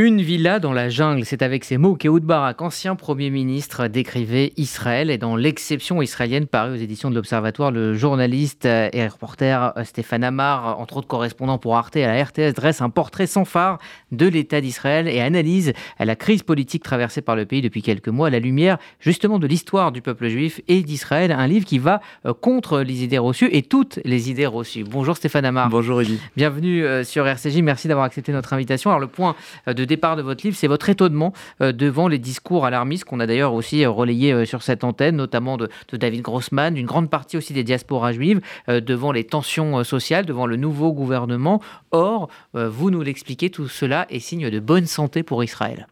Une villa dans la jungle, c'est avec ces mots qu'Ehoud Barak, ancien Premier ministre, décrivait Israël. Et dans l'exception israélienne parue aux éditions de l'Observatoire, le journaliste et reporter Stéphane Amar, entre autres correspondant pour Arte à la RTS, dresse un portrait sans phare de l'État d'Israël et analyse la crise politique traversée par le pays depuis quelques mois à la lumière justement de l'histoire du peuple juif et d'Israël. Un livre qui va euh, contre les idées reçues et toutes les idées reçues. Bonjour Stéphane Amar. Bonjour Eddie. Bienvenue euh, sur RCJ. Merci d'avoir accepté notre invitation. Alors le point euh, de départ de votre livre, c'est votre étonnement euh, devant les discours alarmistes qu'on a d'ailleurs aussi euh, relayés euh, sur cette antenne, notamment de, David Grossman, d'une grande partie aussi des diasporas juives, devant les tensions sociales, devant le nouveau gouvernement. Or, vous nous l'expliquez, tout cela est signe de bonne santé pour Israël.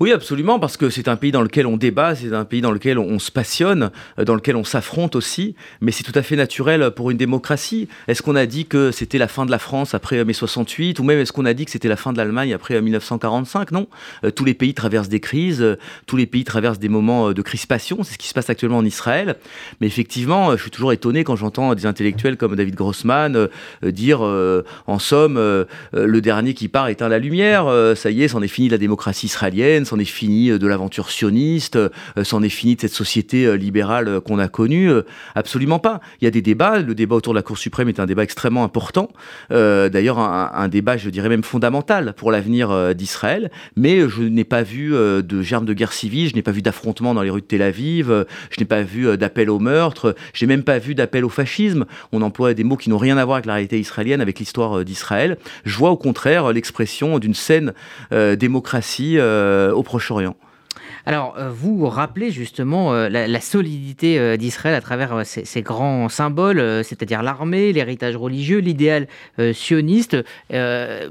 Oui, absolument, parce que c'est un pays dans lequel on débat, c'est un pays dans lequel on, se passionne, euh, dans lequel on s'affronte aussi, mais c'est tout à fait naturel pour une démocratie. Est-ce qu'on a dit que c'était la fin de la France après mai 68, ou même est-ce qu'on a dit que c'était la fin de l'Allemagne après 1945 Non, euh, tous les pays traversent des crises, euh, tous les pays traversent des moments de crispation, c'est ce qui se passe actuellement en Israël. Mais effectivement, je suis toujours étonné quand j'entends des intellectuels comme David Grossman dire, en somme, le dernier qui part éteint la lumière, ça y est, c'en est fini la démocratie israélienne c'en est fini euh, de l'aventure sioniste, euh, c'en est fini de cette société euh, libérale qu'on a connue. Absolument pas. Il y a des débats. Le débat autour de la Cour suprême est un débat extrêmement important. D'ailleurs, un, débat, je dirais même fondamental pour l'avenir d'Israël. Mais je n'ai pas vu de germes de guerre civile, je n'ai pas vu d'affrontements dans les rues de Tel Aviv, je n'ai pas vu d'appel au meurtre, je n'ai même pas vu d'appel au fascisme. On emploie des mots qui n'ont rien à voir avec la réalité israélienne, avec l'histoire d'Israël. Je vois au contraire l'expression d'une saine démocratie Proche-Orient. Alors, euh, vous rappelez justement euh, la, solidité euh, d'Israël à travers ces, grands symboles, c'est-à-dire l'armée, l'héritage religieux, l'idéal sioniste.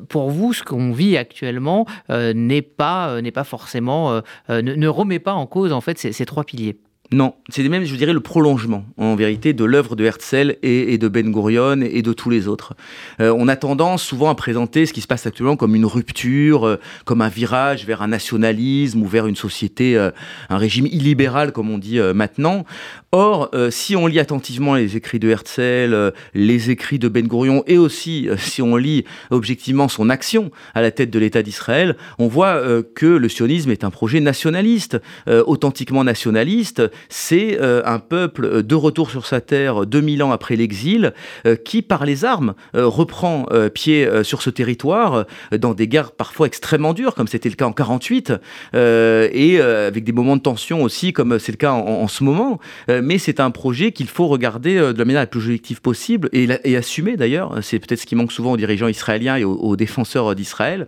pour vous, ce qu'on vit actuellement n'est pas, n'est pas forcément, ne, remet pas en cause en fait ces trois piliers. Non, c'est même, je dirais, le prolongement, en vérité, de l'œuvre de Herzl et, de Ben Gurion et de tous les autres. Euh, on a tendance souvent à présenter ce qui se passe actuellement comme une rupture, euh, comme un virage vers un nationalisme ou vers une société, euh, un régime illibéral, comme on dit maintenant. Or, si on lit attentivement les écrits de Herzl, les écrits de Ben Gurion, et aussi si on lit objectivement son action à la tête de l'État d'Israël, on voit que le sionisme est un projet nationaliste, authentiquement nationaliste, c'est euh, un peuple euh, de retour sur sa terre 2000 ans après l'exil euh, qui, par les armes, reprend pied sur ce territoire dans des guerres parfois extrêmement dures, comme c'était le cas en 48, et avec des moments de tension aussi, comme c'est le cas en, ce moment. mais c'est un projet qu'il faut regarder de la manière la plus objective possible et, et assumer d'ailleurs. C'est peut-être ce qui manque souvent aux dirigeants israéliens et aux défenseurs d'Israël,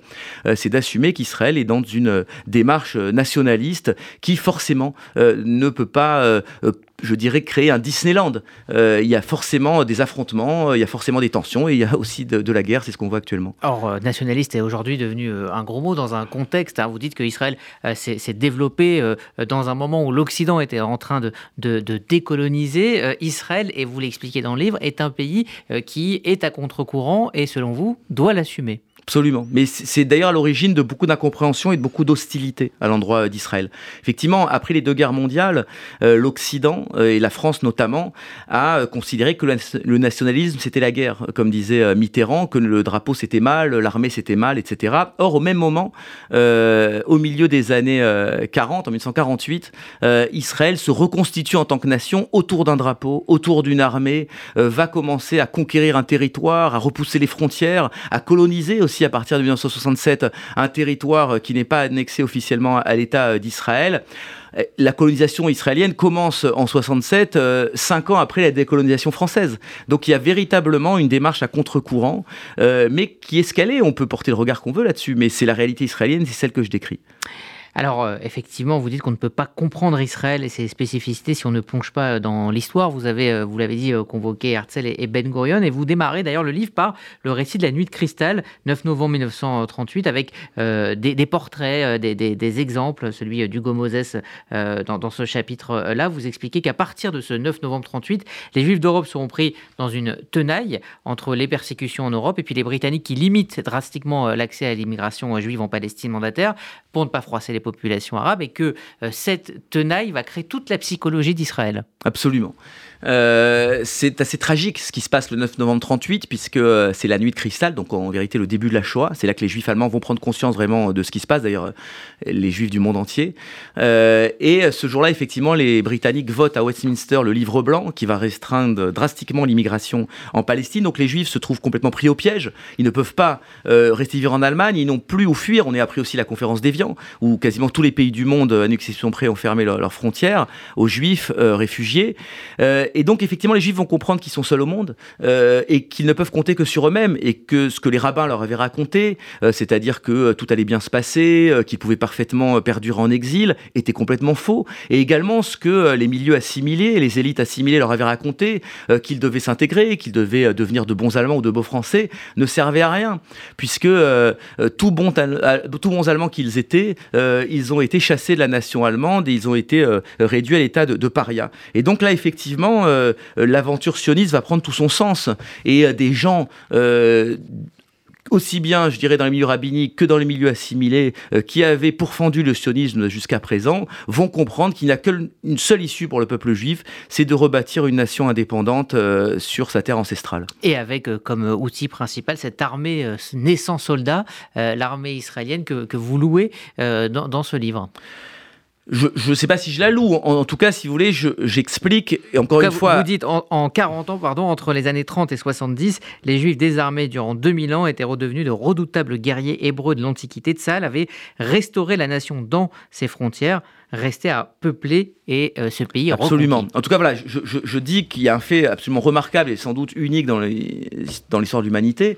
c'est d'assumer qu'Israël est dans une démarche nationaliste qui forcément ne peut pas euh, euh, je dirais, créer un Disneyland. Euh, il y a forcément des affrontements, il y a forcément des tensions et il y a aussi de, la guerre, c'est ce qu'on voit actuellement. Or, nationaliste est aujourd'hui devenu un gros mot dans un contexte. Hein. vous dites que Israël s'est développé dans un moment où l'Occident était en train de, décoloniser. Israël, et vous l'expliquez dans le livre, est un pays qui est à contre-courant et, selon vous, doit l'assumer. Absolument. Mais c'est d'ailleurs à l'origine de beaucoup d'incompréhension et de beaucoup d'hostilité à l'endroit euh, d'Israël. Effectivement, après les deux guerres mondiales, euh, l'Occident, euh, et la France notamment, a considéré que le nationalisme, c'était la guerre. Comme disait Mitterrand, que le drapeau, c'était mal, l'armée, c'était mal, etc. Or, au même moment, au milieu des années 40, en 1948, Israël se reconstitue en tant que nation autour d'un drapeau, autour d'une armée, va commencer à conquérir un territoire, à repousser les frontières, à coloniser aussi à partir de 1967 un territoire qui n'est pas annexé officiellement à l'État d'Israël. La colonisation israélienne commence en 67, euh, cinq ans après la décolonisation française. Donc il y a véritablement une démarche à contre-courant, euh, mais qui est escalée. On peut porter le regard qu'on veut là-dessus, mais c'est la réalité israélienne, c'est celle que je décris. Alors, euh, effectivement, vous dites qu'on ne peut pas comprendre Israël et ses spécificités si on ne plonge pas euh, dans l'histoire. Vous avez, euh, vous l'avez dit, convoqué Herzl et Ben Gurion, et vous démarrez d'ailleurs le livre par le récit de la nuit de cristal, 9 novembre 1938, avec des, portraits, des, exemples, celui d'Hugo Moses dans, ce chapitre-là. Vous expliquez qu'à partir de ce 9 novembre 38, les Juifs d'Europe seront pris dans une tenaille entre les persécutions en Europe et puis les Britanniques qui limitent drastiquement l'accès à l'immigration juive en Palestine mandataire pour ne pas froisser les populations arabes et que euh, cette tenaille va créer toute la psychologie d'Israël. Absolument. Euh, c'est assez tragique ce qui se passe le 9 novembre 38, puisque euh, c'est la nuit de cristal, donc en vérité le début de la Shoah. C'est là que les juifs allemands vont prendre conscience vraiment de ce qui se passe, d'ailleurs les juifs du monde entier. et ce jour-là, effectivement, les Britanniques votent à Westminster le livre blanc qui va restreindre drastiquement l'immigration en Palestine. Donc les juifs se trouvent complètement pris au piège. Ils ne peuvent pas rester vivre en Allemagne, ils n'ont plus où fuir. On est appris aussi la conférence d'Evian, où quasiment tous les pays du monde, à une exception près, ont fermé leurs frontières aux juifs réfugiés. Et donc, effectivement, les Juifs vont comprendre qu'ils sont seuls au monde euh, et qu'ils ne peuvent compter que sur eux-mêmes et que ce que les rabbins leur avaient raconté, euh, c'est-à-dire que euh, tout allait bien se passer, qu'ils pouvaient parfaitement perdurer en exil, était complètement faux. Et également ce que les milieux assimilés, les élites assimilées leur avaient raconté, qu'ils devaient s'intégrer, qu'ils devaient devenir de bons Allemands ou de beaux Français, ne servait à rien, puisque tout, tout bons Allemands qu'ils étaient, ils ont été chassés de la nation allemande et ils ont été réduits à l'état de paria. Et donc là, effectivement, euh, l'aventure sioniste va prendre tout son sens. Et euh, des gens euh, aussi bien, je dirais, dans les milieux rabbiniques que dans les milieux assimilés, qui avaient pourfendu le sionisme jusqu'à présent, vont comprendre qu'il n'y a qu'une seule issue pour le peuple juif, c'est de rebâtir une nation indépendante sur sa terre ancestrale. Et avec comme outil principal cette armée naissant soldat, l'armée israélienne que, vous louez dans ce livre je ne sais pas si je la loue. En, tout cas, si vous voulez, j'explique. et encore une fois. Vous dites en, 40 ans, pardon, entre les années 30 et 70, les Juifs désarmés durant 2000 ans étaient redevenus de redoutables guerriers hébreux de l'Antiquité. de Tsahal avait restauré la nation dans ses frontières, resté à peupler et euh, ce pays. Absolument. En tout cas, voilà, je, je dis qu'il y a un fait absolument remarquable et sans doute unique dans l'histoire de l'humanité.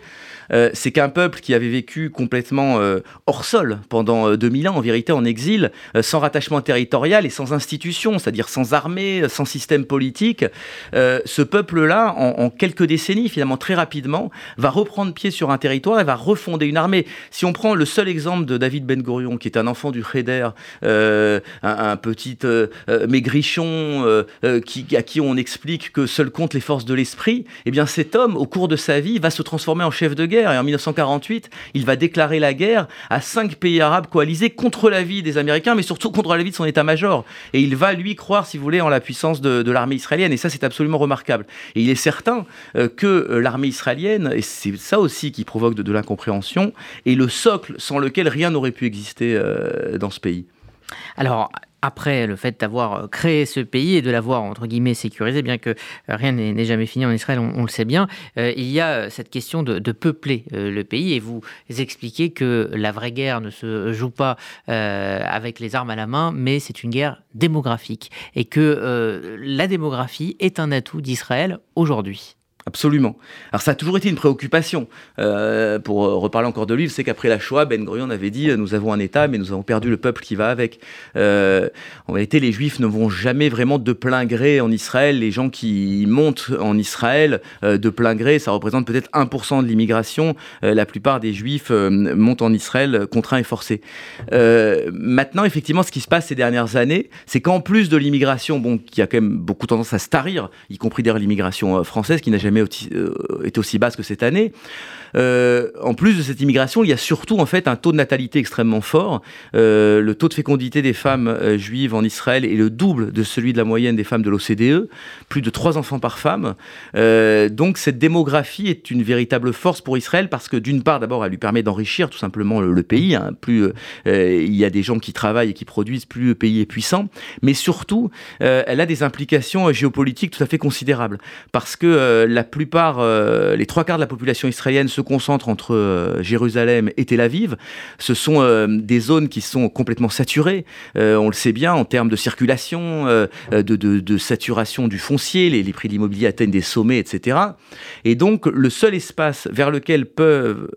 Euh, c'est qu'un peuple qui avait vécu complètement euh, hors sol pendant 2000 euh, ans, en vérité en exil, sans rattachement territorial et sans institution, c'est-à-dire sans armée, sans système politique, ce peuple-là, en, quelques décennies, finalement très rapidement, va reprendre pied sur un territoire et va refonder une armée. Si on prend le seul exemple de David Ben Gurion, qui est un enfant du Cheder, un, petit maigrichon qui, à qui on explique que seul compte les forces de l'esprit, eh bien cet homme, au cours de sa vie, va se transformer en chef de guerre et en 1948, il va déclarer la guerre à cinq pays arabes coalisés contre la vie des Américains, mais surtout contre la vie de son état-major. Et il va, lui, croire, si vous voulez, en la puissance de, l'armée israélienne. Et ça, c'est absolument remarquable. Et il est certain euh, que euh, l'armée israélienne, et c'est ça aussi qui provoque de, l'incompréhension, est le socle sans lequel rien n'aurait pu exister euh, dans ce pays. Alors, après le fait d'avoir euh, créé ce pays et de l'avoir, entre guillemets, sécurisé, bien que euh, rien n'est jamais fini en Israël, on, le sait bien, euh, il y a cette question de, peupler le pays et vous expliquez que la vraie guerre ne se joue pas avec les armes à la main, mais c'est une guerre démographique et que la démographie est un atout d'Israël aujourd'hui. Absolument. Alors ça a toujours été une préoccupation. Euh, pour euh, reparler encore de lui, c'est qu'après la Shoah, Ben Gurion avait dit euh, nous avons un État, mais nous avons perdu le peuple qui va avec. en réalité, les Juifs ne vont jamais vraiment de plein gré en Israël. Les gens qui montent en Israël de plein gré, ça représente peut-être 1% de l'immigration. la plupart des Juifs montent en Israël contraints et forcés. maintenant, effectivement, ce qui se passe ces dernières années, c'est qu'en plus de l'immigration, bon, qui a quand même beaucoup tendance à se tarir, y compris d'ailleurs l'immigration française, qui n'a jamais jamais euh, aussi basse que cette année. Euh, en plus de cette immigration, il y a surtout en fait un taux de natalité extrêmement fort. Euh, le taux de fécondité des femmes juives en Israël est le double de celui de la moyenne des femmes de l'OCDE, plus de trois enfants par femme. donc cette démographie est une véritable force pour Israël parce que d'une part, d'abord, elle lui permet d'enrichir tout simplement le, pays. Hein. Plus il y a des gens qui travaillent et qui produisent, plus le pays est puissant. Mais surtout, elle a des implications géopolitiques tout à fait considérables parce que la plupart, les trois quarts de la population israélienne se concentre entre euh, Jérusalem et Tel Aviv. Ce sont euh, des zones qui sont complètement saturées, euh, on le sait bien, en termes de circulation, de, saturation du foncier, les, prix de l'immobilier atteignent des sommets, etc. Et donc, le seul espace vers lequel peut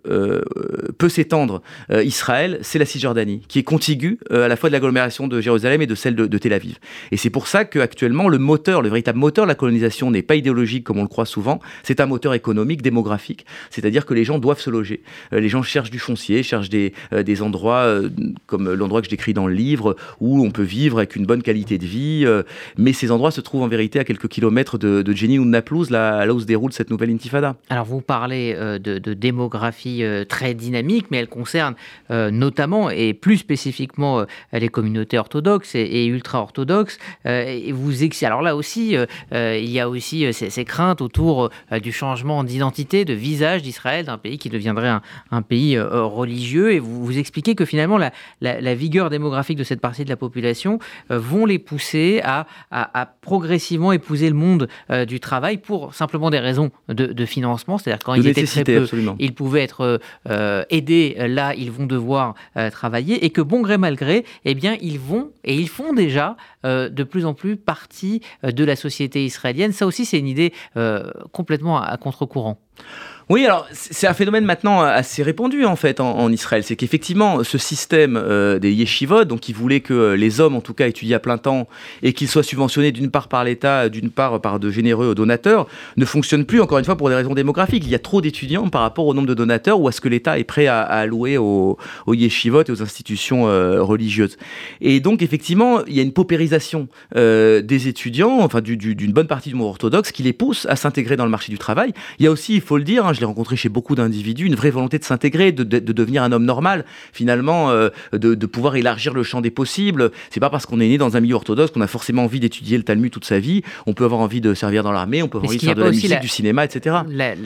s'étendre Israël, c'est la Cisjordanie, qui est contiguë à la fois de l'agglomération de Jérusalem et de celle de, de Tel Aviv. Et c'est pour ça qu'actuellement, le moteur, le véritable moteur de la colonisation n'est pas idéologique comme on le croit souvent, c'est un moteur économique, démographique. C'est-à-dire que les gens doivent se loger. les gens cherchent du foncier, cherchent des, des endroits comme l'endroit que je décris dans le livre, où on peut vivre avec une bonne qualité de vie. mais ces endroits se trouvent en vérité à quelques kilomètres de, de Jenin ou de Naplouse, là, là où se déroule cette nouvelle intifada. Alors vous parlez de, de démographie très dynamique, mais elle concerne notamment et plus spécifiquement les communautés orthodoxes et, ultra-orthodoxes. vous alors là aussi, il y a aussi ces, craintes autour du changement d'identité, de visage d'Israël, d'un pays qui deviendrait un, pays religieux. Et vous, vous expliquez que finalement, la, vigueur démographique de cette partie de la population vont les pousser à, progressivement épouser le monde du travail pour simplement des raisons de, financement. C'est-à-dire quand ils étaient très peu, ils pouvaient être aidés. Là, ils vont devoir travailler et que bon gré mal gré, eh bien, ils vont et ils font déjà de plus en plus partie de la société israélienne. Ça aussi, c'est une idée complètement à contre-courant. Oui, alors c'est un phénomène maintenant assez répandu en fait en, Israël. C'est qu'effectivement ce système euh, des yeshivot, donc qui voulait que euh, les hommes en tout cas étudient à plein temps et qu'ils soient subventionnés d'une part par l'État, d'une part par de généreux donateurs, ne fonctionne plus encore une fois pour des raisons démographiques. Il y a trop d'étudiants par rapport au nombre de donateurs ou à ce que l'État est prêt à, allouer aux, yeshivot et aux institutions euh, religieuses. Et donc effectivement, il y a une paupérisation des étudiants, enfin d'une bonne partie du monde orthodoxe, qui les pousse à s'intégrer dans le marché du travail. Il y a aussi, il faut le dire, je l'ai rencontré chez beaucoup d'individus, une vraie volonté de s'intégrer, de, devenir un homme normal, finalement, euh, de, pouvoir élargir le champ des possibles. C'est pas parce qu'on est né dans un milieu orthodoxe qu'on a forcément envie d'étudier le Talmud toute sa vie. On peut avoir envie de servir dans l'armée, on peut avoir envie de faire de la musique, du cinéma, etc.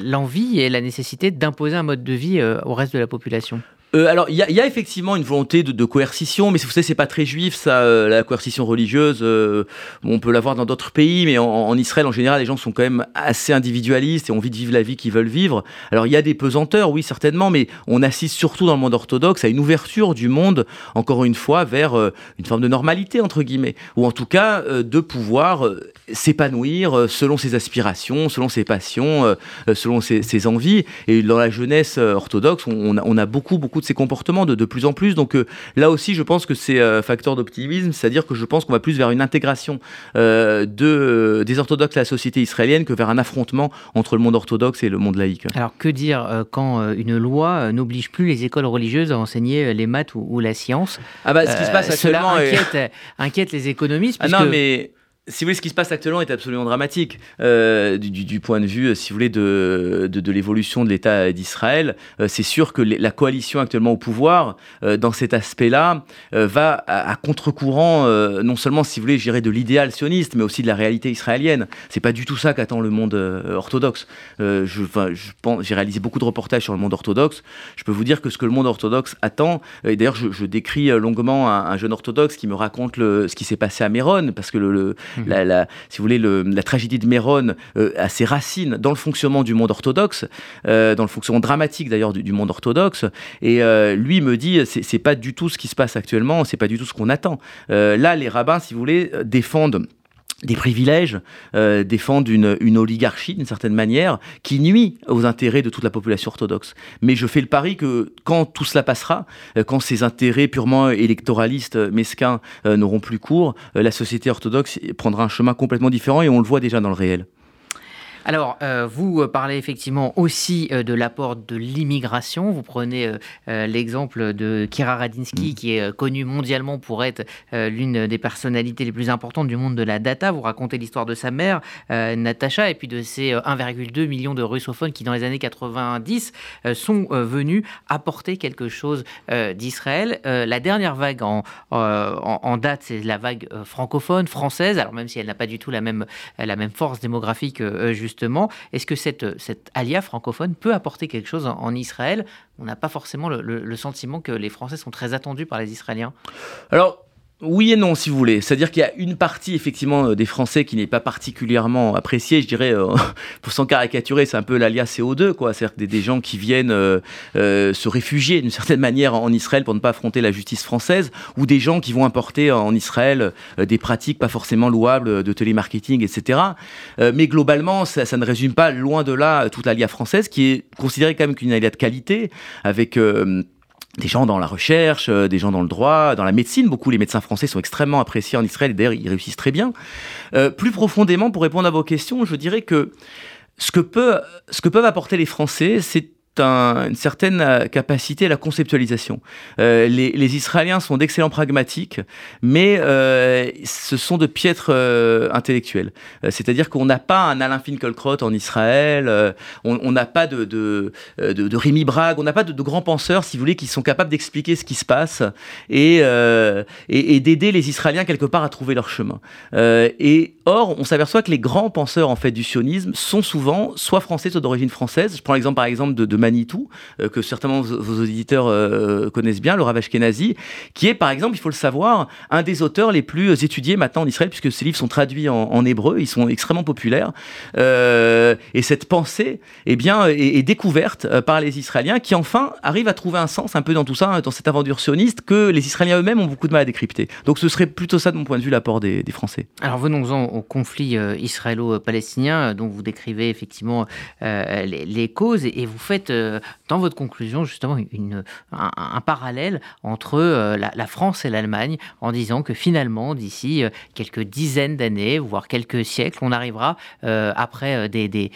L'envie et la nécessité d'imposer un mode de vie euh, au reste de la population. Euh, alors, il y, a effectivement une volonté de, coercition, mais vous savez, c'est pas très juif, ça, euh, la coercition religieuse. Euh, on peut l'avoir dans d'autres pays, mais en, Israël, en général, les gens sont quand même assez individualistes et ont envie de vivre la vie qu'ils veulent vivre. Alors, il y a des pesanteurs, oui, certainement, mais on assiste surtout dans le monde orthodoxe à une ouverture du monde, encore une fois, vers une forme de normalité, entre guillemets, ou en tout cas de pouvoir s'épanouir selon ses aspirations, selon ses passions, selon ses, envies. Et dans la jeunesse orthodoxe, on, on a beaucoup, beaucoup de ces comportements de, de plus en plus. Donc euh, là aussi, je pense que c'est euh, facteur d'optimisme, c'est-à-dire que je pense qu'on va plus vers une intégration euh, de, des orthodoxes à la société israélienne que vers un affrontement entre le monde orthodoxe et le monde laïque. Alors que dire quand une loi n'oblige plus les écoles religieuses à enseigner les maths ou, la science? Ah bah ce qui se passe actuellement inquiète, inquiète, les économistes. Ah non mais si vous voulez, ce qui se passe actuellement est absolument dramatique euh, du, point de vue, si vous voulez, de, de, l'évolution de l'État d'Israël. Euh, c'est sûr que la coalition actuellement au pouvoir, euh, dans cet aspect-là, va à, contre-courant, non seulement, si vous voulez, j'irais de l'idéal sioniste, mais aussi de la réalité israélienne. C'est pas du tout ça qu'attend le monde orthodoxe. je, j'ai réalisé beaucoup de reportages sur le monde orthodoxe. Je peux vous dire que ce que le monde orthodoxe attend, et d'ailleurs, je, décris longuement un, jeune orthodoxe qui me raconte ce qui s'est passé à Méron, parce que le la, si vous voulez, la tragédie de Méron euh, a ses racines dans le fonctionnement du monde orthodoxe, euh, dans le fonctionnement dramatique d'ailleurs du, monde orthodoxe. Et euh, lui me dit, c'est pas du tout ce qui se passe actuellement, c'est pas du tout ce qu'on attend. là, les rabbins, si vous voulez, défendent des privilèges, euh, défendent une, une oligarchie d'une certaine manière qui nuit aux intérêts de toute la population orthodoxe. Mais je fais le pari que quand tout cela passera, euh, quand ces intérêts purement électoralistes euh, mesquins n'auront plus cours, la société orthodoxe prendra un chemin complètement différent et on le voit déjà dans le réel. Alors, euh, vous euh, parlez effectivement aussi euh, de l'apport de l'immigration. Vous prenez l'exemple de Kira Radinsky, mm. qui est connu mondialement pour être l'une des personnalités les plus importantes du monde de la data. Vous racontez l'histoire de sa mère, Natacha, et puis de ces 1,2 million de russophones qui, dans les années 90, sont venus apporter quelque chose d'Israël. la dernière vague en, en, date, c'est la vague francophone, française, alors même si elle n'a pas du tout la même, la même force démographique, justement est-ce que cette, cette alia francophone peut apporter quelque chose en, Israël? On n'a pas forcément le, sentiment que les Français sont très attendus par les Israéliens. Oui et non, si vous voulez. C'est-à-dire qu'il y a une partie, effectivement, euh, des Français qui n'est pas particulièrement appréciée. Je dirais, euh, pour s'en caricaturer, c'est un peu l'alias CO2, quoi. C'est-à-dire des, des, gens qui viennent euh, se réfugier d'une certaine manière en Israël pour ne pas affronter la justice française, ou des gens qui vont importer en Israël des pratiques pas forcément louables de télémarketing, etc. mais globalement, ça, ne résume pas loin de là toute l'alia française, qui est considérée quand même qu'une de qualité, avec des gens dans la recherche, euh, des gens dans le droit, dans la médecine. Beaucoup les médecins français sont extrêmement appréciés en Israël et d'ailleurs ils réussissent très bien. Euh, plus profondément, pour répondre à vos questions, je dirais que ce que, peut, ce que peuvent apporter les Français, c'est une certaine euh, capacité à la conceptualisation. Euh, les, Israéliens sont d'excellents pragmatiques, mais euh, ce sont de piètres intellectuels. C'est-à-dire qu'on n'a pas un Alain Finkielkraut en Israël, on n'a pas de, de, de, Rémi Brague, on n'a pas de, grands penseurs, si vous voulez, qui sont capables d'expliquer ce qui se passe et, et, et d'aider les Israéliens quelque part à trouver leur chemin. et or, on s'aperçoit que les grands penseurs en fait du sionisme sont souvent soit français, soit d'origine française. Je prends l'exemple par exemple de, de Manitou, euh, que certainement vos, auditeurs euh, connaissent bien, Rav Ashkenazi, qui est par exemple, il faut le savoir, un des auteurs les plus étudiés maintenant en Israël, puisque ses livres sont traduits en, hébreu, ils sont extrêmement populaires. Euh, et cette pensée, eh bien, est, découverte euh, par les Israéliens, qui enfin arrivent à trouver un sens un peu dans tout ça, hein, dans cette aventure sioniste, que les Israéliens eux-mêmes ont beaucoup de mal à décrypter. Donc ce serait plutôt ça, de mon point de vue, l'apport des, Français. Alors venons-en au conflit israélo-palestinien, dont vous décrivez effectivement les, causes, et vous faites dans votre conclusion justement un, parallèle entre euh, la, France et l'Allemagne en disant que finalement d'ici euh, quelques dizaines d'années, voire quelques siècles, on arrivera euh, après des,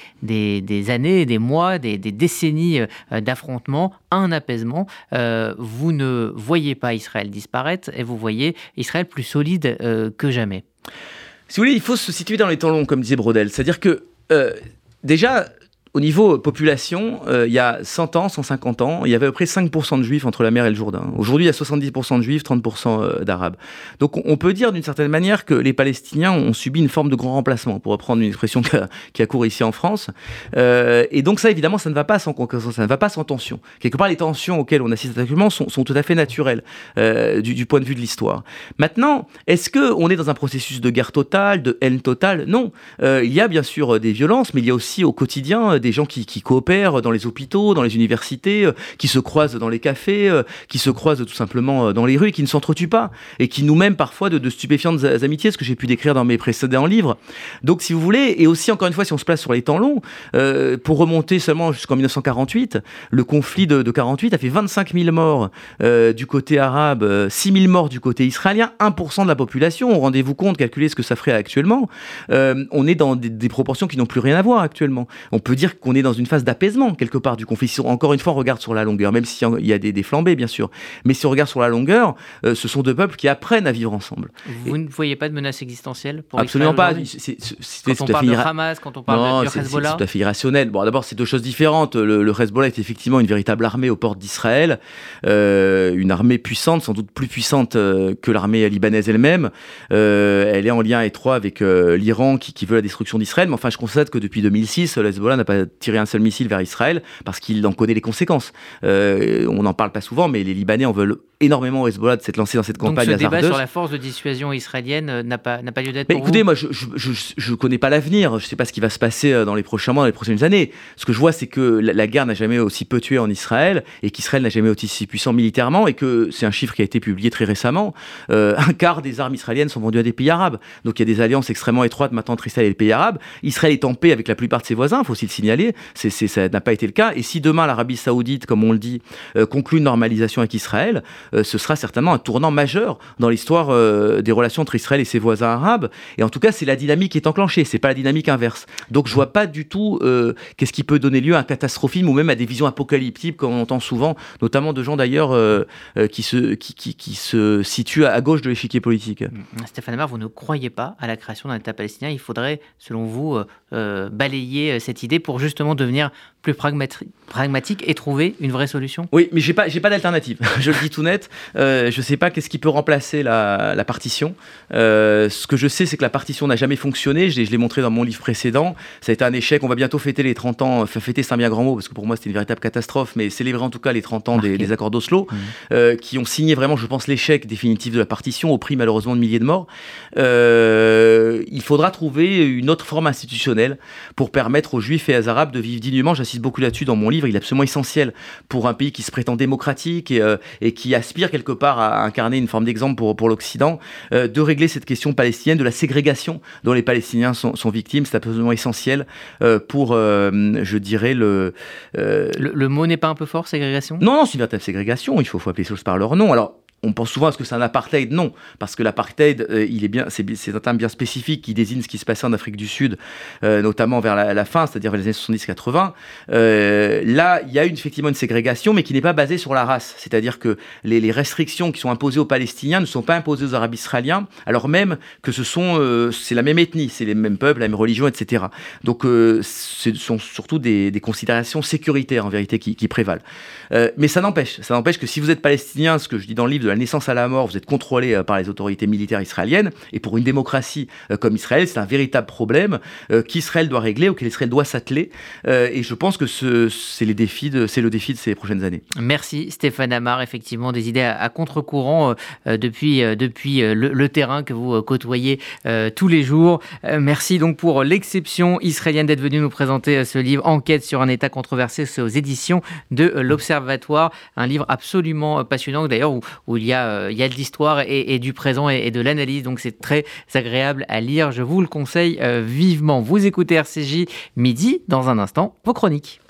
années, des mois, des, décennies d'affrontements un apaisement. vous ne voyez pas Israël disparaître et vous voyez Israël plus solide que jamais. Si vous voulez, il faut se situer dans les temps longs, comme disait Brodel. C'est-à-dire que déjà, au niveau population, euh, il y a 100 ans, 150 ans, il y avait à peu près 5% de juifs entre la mer et le Jourdain. Aujourd'hui, il y a 70% de juifs, 30% euh, d'arabes. Donc on peut dire d'une certaine manière que les Palestiniens ont subi une forme de grand remplacement, pour reprendre une expression qui a, qui cours ici en France. Euh, et donc ça, évidemment, ça ne va pas sans ça ne va pas sans tension. Quelque part, les tensions auxquelles on assiste actuellement sont, sont tout à fait naturelles du, du, point de vue de l'histoire. Maintenant, est-ce que on est dans un processus de guerre totale, de haine totale? Non. Il y a bien sûr des violences, mais il y a aussi au quotidien des gens qui, coopèrent dans les hôpitaux, dans les universités, euh, qui se croisent dans les cafés, euh, qui se croisent tout simplement euh, dans les rues et qui ne s'entretuent pas et qui nous mènent parfois de, stupéfiantes amitiés, ce que j'ai pu décrire dans mes précédents livres. Donc, si vous voulez, et aussi encore une fois, si on se place sur les temps longs, pour remonter seulement jusqu'en 1948, le conflit de, de, 48 a fait 25 000 morts du côté arabe, 6 000 morts du côté israélien, 1% de la population. Rendez-vous compte, calculez ce que ça ferait actuellement. On est dans des, des proportions qui n'ont plus rien à voir actuellement. On peut dire qu'on est dans une phase d'apaisement quelque part du conflit. Encore une fois, on regarde sur la longueur, même s'il y a des, des, flambées, bien sûr. Mais si on regarde sur la longueur, euh, ce sont deux peuples qui apprennent à vivre ensemble. Vous Et... ne voyez pas de menace existentielle pour Absolument pas. Quand on parle de Hamas, quand on parle non, de, Hezbollah C'est tout à fait irrationnel. Bon, d'abord, c'est deux choses différentes. Le, le, Hezbollah est effectivement une véritable armée aux portes d'Israël, euh, une armée puissante, sans doute plus puissante euh, que l'armée libanaise elle-même. Euh, elle est en lien étroit avec l'Iran qui, qui, veut la destruction d'Israël. Mais enfin, je constate que depuis 2006, le Hezbollah n'a pas tiré un seul missile vers Israël parce qu'il en connaît les conséquences. Euh, on n'en parle pas souvent, mais les Libanais en veulent énormément au Hezbollah de s'être lancé dans cette campagne Donc ce débat sur la force de dissuasion israélienne euh, n'a pas, n'a pas lieu d'être Mais écoutez, vous moi, je ne connais pas l'avenir. Je ne sais pas ce qui va se passer euh, dans les prochains mois, dans les prochaines années. Ce que je vois, c'est que la, la guerre n'a jamais aussi peu tué en Israël et qu'Israël n'a jamais été aussi puissant militairement et que c'est un chiffre qui a été publié très récemment. Euh, un quart des armes israéliennes sont vendues à des pays arabes. Donc il y a des alliances extrêmement étroites maintenant entre Israël et les pays arabes. Israël est en paix avec la plupart de ses voisins, il faut aussi le signaler. C'est, ça n'a pas été le cas. Et si demain l'Arabie Saoudite, comme on le dit, euh, conclut une normalisation avec Israël, euh, ce sera certainement un tournant majeur dans l'histoire euh, des relations entre Israël et ses voisins arabes. Et en tout cas, c'est la dynamique qui est enclenchée, c'est pas la dynamique inverse. Donc je vois pas du tout qu'est-ce qui peut donner lieu à un catastrophisme ou même à des visions apocalyptiques, comme on entend souvent, notamment de gens d'ailleurs qui, se, qui, se situent à gauche de l'échiquier politique. Mmh. Stéphane Amar, vous ne croyez pas à la création d'un État palestinien. Il faudrait, selon vous, balayer cette idée pour justement devenir plus pragmatique et trouver une vraie solution Oui, mais j'ai pas, j'ai pas d'alternative. je le dis tout net. Euh, je sais pas qu'est-ce qui peut remplacer la, la partition. Euh, ce que je sais, c'est que la partition n'a jamais fonctionné. Je, je l'ai montré dans mon livre précédent. Ça a été un échec. On va bientôt fêter les 30 ans. Enfin, fêter, c'est un bien grand mot parce que pour moi, c'était une véritable catastrophe. Mais célébrer en tout cas les 30 ans des, des, accords d'Oslo, mmh. euh, qui ont signé vraiment, je pense, l'échec définitif de la partition au prix malheureusement de milliers de morts. Euh, il faudra trouver une autre forme institutionnelle pour permettre aux Juifs et aux Arabes de vivre dignement. J'insiste beaucoup là-dessus dans mon livre. Il est absolument essentiel pour un pays qui se prétend démocratique et, euh, et qui aspire quelque part à incarner une forme d'exemple pour, pour l'Occident, euh, de régler cette question palestinienne, de la ségrégation dont les Palestiniens sont, sont victimes. C'est absolument essentiel euh, pour, je dirais, le, le, le. mot n'est pas un peu fort, ségrégation? Non, non, c'est une véritable ségrégation. Il faut, faut appeler les choses par leur nom. Alors, on pense souvent à ce que c'est un apartheid. Non, parce que l'apartheid, euh, il est bien, c'est, un terme bien spécifique qui désigne ce qui se passait en Afrique du Sud, euh, notamment vers la, fin, c'est-à-dire vers les années 70-80. Euh, là, il y a une, effectivement une ségrégation, mais qui n'est pas basée sur la race. C'est-à-dire que les, restrictions qui sont imposées aux Palestiniens ne sont pas imposées aux Arabes israéliens, alors même que ce sont, c'est la même ethnie, c'est les mêmes peuples, la même religion, etc. Donc, ce sont surtout des, considérations sécuritaires en vérité qui, prévalent. mais ça n'empêche, ça n'empêche que si vous êtes palestinien, ce que je dis dans le livre de la naissance à la mort, vous êtes contrôlé euh, par les autorités militaires israéliennes. Et pour une démocratie euh, comme Israël, c'est un véritable problème euh, qu'Israël doit régler, auquel Israël doit s'atteler. Et je pense que c'est le défi de ces prochaines années. Merci Stéphane Amar, effectivement, des idées à, contre-courant depuis, depuis le, terrain que vous côtoyez tous les jours. Merci donc pour l'exception israélienne d'être venu nous présenter ce livre Enquête sur un État controversé aux éditions de l'Observatoire. Un livre absolument passionnant d'ailleurs où, il, y a, euh, il y a de l'histoire et, du présent et, de l'analyse. Donc c'est très agréable à lire. Je vous le conseille euh, vivement. Vous écoutez RCJ midi. Dans un instant, vos chroniques.